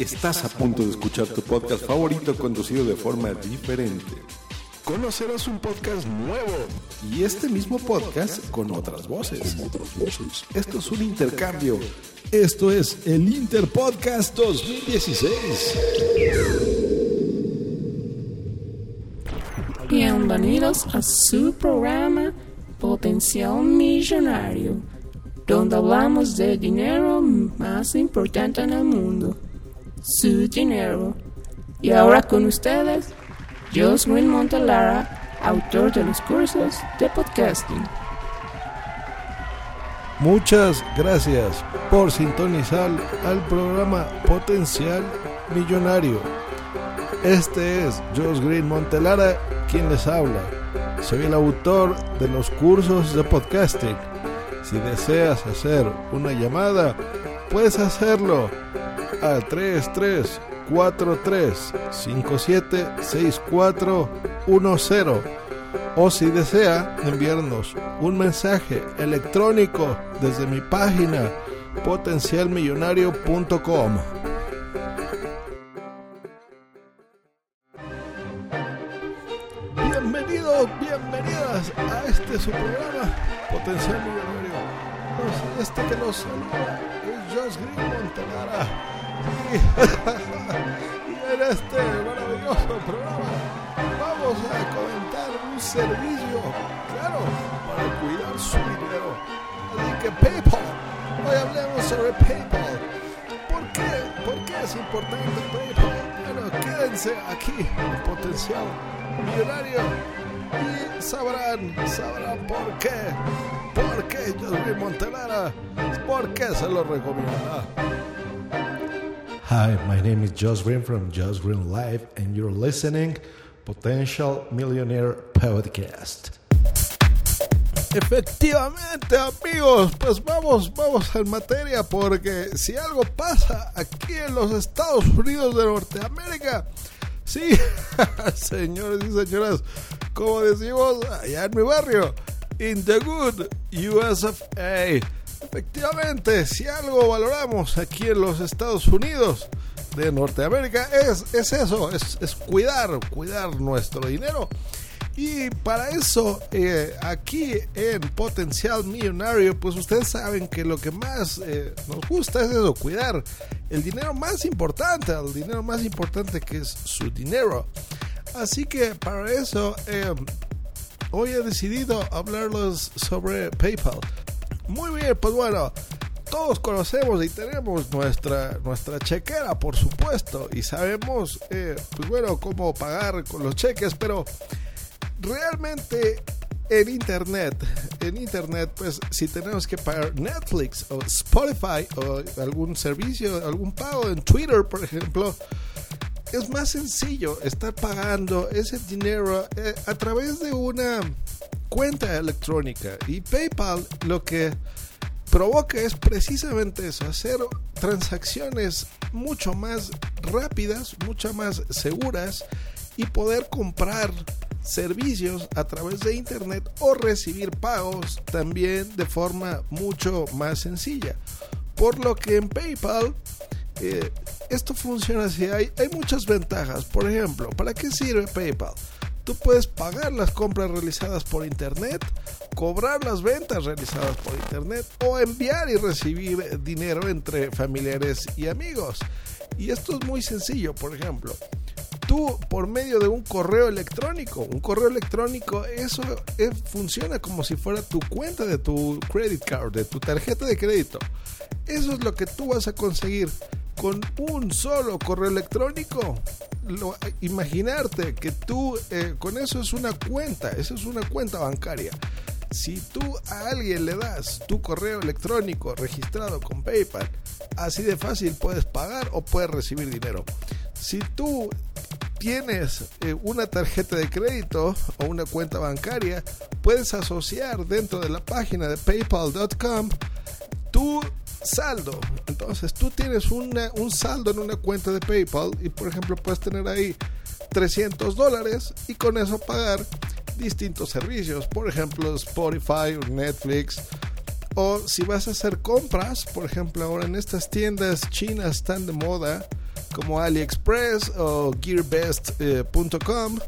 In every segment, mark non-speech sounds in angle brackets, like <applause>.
Estás a punto de escuchar tu podcast favorito conducido de forma diferente. Conocerás un podcast nuevo y este mismo podcast con otras voces. Esto es un intercambio. Esto es el Interpodcast 2016. Bienvenidos a su programa Potencial Millonario, donde hablamos del dinero más importante en el mundo, su dinero. Y ahora con ustedes, Joswin Montelara, autor de los cursos de podcasting. Muchas gracias por sintonizar al programa Potencial Millonario. Este es Jos Green Montelara quien les habla. Soy el autor de los cursos de podcasting. Si deseas hacer una llamada, puedes hacerlo al 3343 576410 o si desea enviarnos un mensaje electrónico desde mi página potencialmillonario.com. Bienvenidos, bienvenidas a este su programa Potencial Millonario. Este que nos saluda es Josh Green Montelara. <laughs> Y, en este maravilloso programa vamos a comentar un servicio, claro, para cuidar su dinero. Así que PayPal, hoy hablemos sobre PayPal. ¿Por qué? ¿Por qué es importante PayPal? Bueno, quédense aquí en Potencial Millonario y sabrán, sabrán por qué. ¿Por qué Josvin Montelara? ¿Por qué se lo recomienda? Hi, my name is Josh Green from Josh Green Live, and you're listening Potential Millionaire Podcast. Efectivamente, amigos, pues vamos, vamos en materia, porque si algo pasa aquí en los Estados Unidos de Norteamérica, sí, <laughs> señores y señoras, como decimos allá en mi barrio, in the good US of A. Efectivamente, si algo valoramos aquí en los Estados Unidos de Norteamérica es, es eso, es, es cuidar, cuidar nuestro dinero. Y para eso, eh, aquí en Potencial Millonario, pues ustedes saben que lo que más eh, nos gusta es eso, cuidar el dinero más importante, el dinero más importante que es su dinero. Así que para eso, eh, hoy he decidido hablarles sobre PayPal. Muy bien, pues bueno, todos conocemos y tenemos nuestra, nuestra chequera, por supuesto, y sabemos, eh, pues bueno, cómo pagar con los cheques, pero realmente en internet, en internet, pues si tenemos que pagar Netflix o Spotify o algún servicio, algún pago en Twitter, por ejemplo, es más sencillo estar pagando ese dinero eh, a través de una cuenta electrónica y PayPal lo que provoca es precisamente eso, hacer transacciones mucho más rápidas, mucho más seguras y poder comprar servicios a través de internet o recibir pagos también de forma mucho más sencilla. Por lo que en PayPal eh, esto funciona así, hay, hay muchas ventajas. Por ejemplo, ¿para qué sirve PayPal? Tú puedes pagar las compras realizadas por internet, cobrar las ventas realizadas por internet o enviar y recibir dinero entre familiares y amigos. Y esto es muy sencillo, por ejemplo. Tú por medio de un correo electrónico, un correo electrónico, eso eh, funciona como si fuera tu cuenta de tu credit card, de tu tarjeta de crédito. Eso es lo que tú vas a conseguir con un solo correo electrónico. Imaginarte que tú eh, con eso es una cuenta, eso es una cuenta bancaria. Si tú a alguien le das tu correo electrónico registrado con PayPal, así de fácil puedes pagar o puedes recibir dinero. Si tú tienes eh, una tarjeta de crédito o una cuenta bancaria, puedes asociar dentro de la página de paypal.com tu saldo. Entonces tú tienes una, un saldo en una cuenta de PayPal y por ejemplo puedes tener ahí 300 dólares y con eso pagar distintos servicios, por ejemplo Spotify o Netflix. O si vas a hacer compras, por ejemplo ahora en estas tiendas chinas tan de moda, como AliExpress o GearBest.com,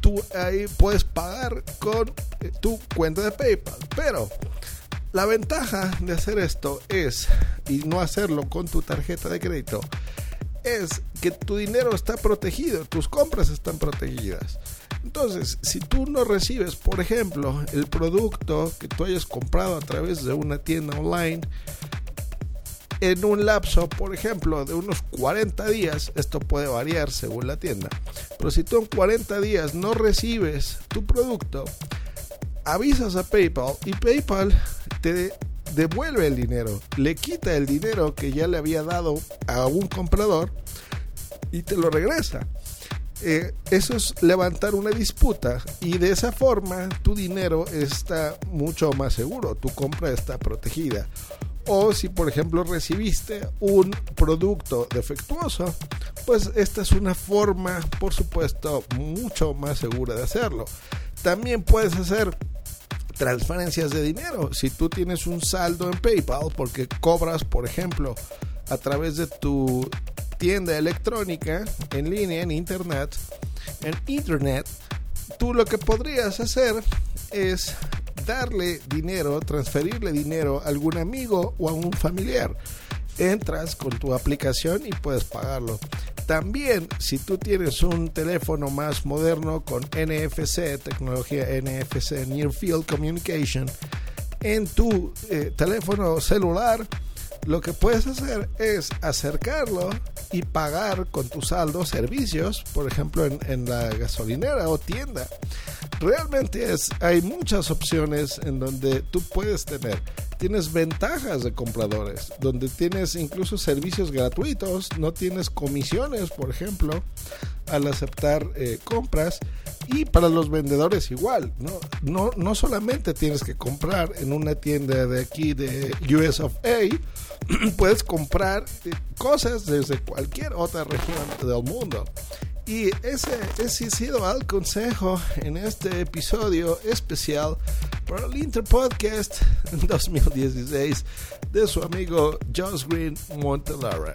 tú ahí puedes pagar con eh, tu cuenta de PayPal. Pero la ventaja de hacer esto es, y no hacerlo con tu tarjeta de crédito, es que tu dinero está protegido, tus compras están protegidas. Entonces, si tú no recibes, por ejemplo, el producto que tú hayas comprado a través de una tienda online, en un lapso, por ejemplo, de unos 40 días, esto puede variar según la tienda, pero si tú en 40 días no recibes tu producto, avisas a PayPal y PayPal te devuelve el dinero, le quita el dinero que ya le había dado a un comprador y te lo regresa. Eh, eso es levantar una disputa y de esa forma tu dinero está mucho más seguro, tu compra está protegida. O si por ejemplo recibiste un producto defectuoso, pues esta es una forma, por supuesto, mucho más segura de hacerlo. También puedes hacer transferencias de dinero. Si tú tienes un saldo en PayPal porque cobras, por ejemplo, a través de tu tienda electrónica en línea, en internet, en internet, tú lo que podrías hacer es darle dinero, transferirle dinero a algún amigo o a un familiar. Entras con tu aplicación y puedes pagarlo. También, si tú tienes un teléfono más moderno con NFC, tecnología NFC, Near Field Communication, en tu eh, teléfono celular, lo que puedes hacer es acercarlo y pagar con tu saldo servicios, por ejemplo en, la gasolinera o tienda. Realmente es, hay muchas opciones en donde tú puedes tener. Tienes ventajas de compradores, donde tienes incluso servicios gratuitos, no tienes comisiones, por ejemplo, al aceptar eh, compras. Y para los vendedores igual, ¿no? No, no solamente tienes que comprar en una tienda de aquí de US of A, <clears throat> puedes comprar eh, cosas desde cualquier otra región del mundo. Y ese, ese ha sido el consejo en este episodio especial para el Interpodcast <laughs> 2016 de su amigo Josh Green Montelara.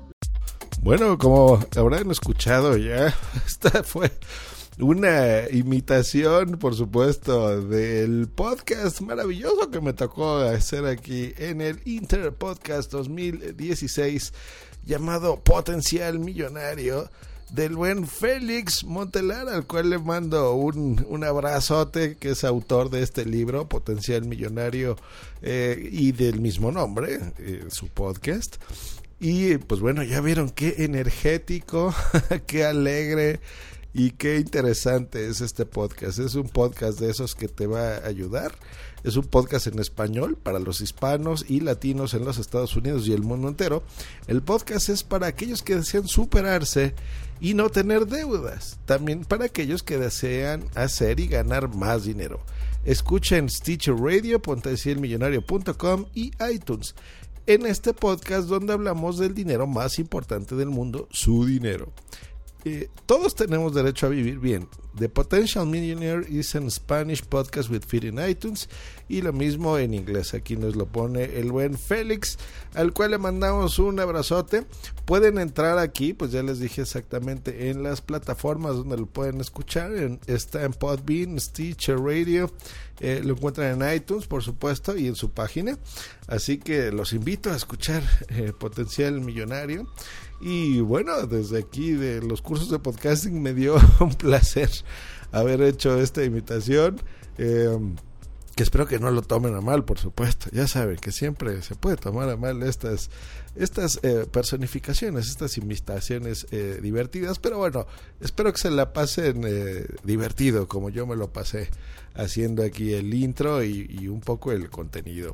Bueno, como habrán escuchado ya, <laughs> esta fue una imitación, por supuesto, del podcast maravilloso que me tocó hacer aquí en el Inter Podcast 2016 llamado Potencial Millonario del buen Félix Montelar, al cual le mando un, un abrazote, que es autor de este libro, Potencial Millonario, eh, y del mismo nombre, eh, su podcast. Y pues bueno, ya vieron qué energético, <laughs> qué alegre, Y qué interesante es este podcast. Es un podcast de esos que te va a ayudar. Es un podcast en español para los hispanos y latinos en los Estados Unidos y el mundo entero. El podcast es para aquellos que desean superarse y no tener deudas. También para aquellos que desean hacer y ganar más dinero. Escuchen Stitcher Radio, potencialmillonario.com y iTunes. En este podcast donde hablamos del dinero más importante del mundo, su dinero. Eh, todos tenemos derecho a vivir bien. The Potential Millionaire is an Spanish podcast with feed in iTunes y lo mismo en inglés. Aquí nos lo pone el buen Félix, al cual le mandamos un abrazote. Pueden entrar aquí, pues ya les dije exactamente en las plataformas donde lo pueden escuchar. está en Podbean, Stitcher Radio, eh, lo encuentran en iTunes, por supuesto, y en su página. Así que los invito a escuchar eh, Potencial Millonario. Y bueno, desde aquí de los cursos de podcasting me dio <laughs> un placer haber hecho esta invitación. Eh, que espero que no lo tomen a mal, por supuesto. Ya saben que siempre se puede tomar a mal estas, estas eh, personificaciones, estas invitaciones eh, divertidas. Pero bueno, espero que se la pasen divertido, como yo me lo pasé haciendo aquí el intro y un poco el contenido.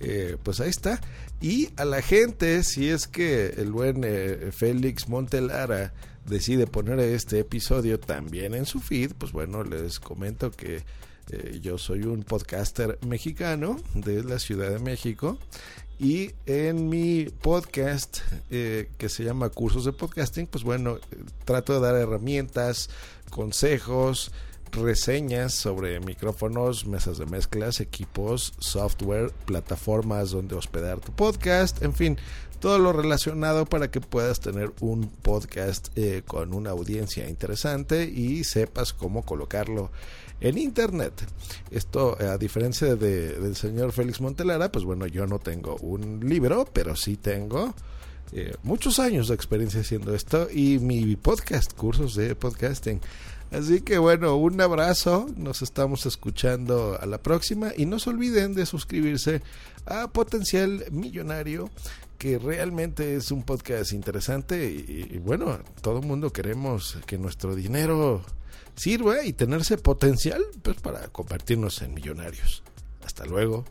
Eh, pues ahí está. Y a la gente, si es que el buen eh, Félix Montelara decide poner este episodio también en su feed, pues bueno, les comento que eh, yo soy un podcaster mexicano de la Ciudad de México y en mi podcast que se llama Cursos de Podcasting, pues bueno, trato de dar herramientas, consejos, reseñas sobre micrófonos, mesas de mezclas, equipos, software, plataformas donde hospedar tu podcast, en fin, todo lo relacionado para que puedas tener un podcast eh, con una audiencia interesante y sepas cómo colocarlo en internet. Esto, a diferencia de, del señor Félix Montelara, pues bueno, yo no tengo un libro, pero sí tengo eh, muchos años de experiencia haciendo esto y mi podcast, cursos de podcasting. Así que bueno, un abrazo, nos estamos escuchando a la próxima y no se olviden de suscribirse a Potencial Millonario, que realmente es un podcast interesante y, bueno, todo el mundo queremos que nuestro dinero sirva y tenerse potencial pues, para convertirnos en millonarios. Hasta luego.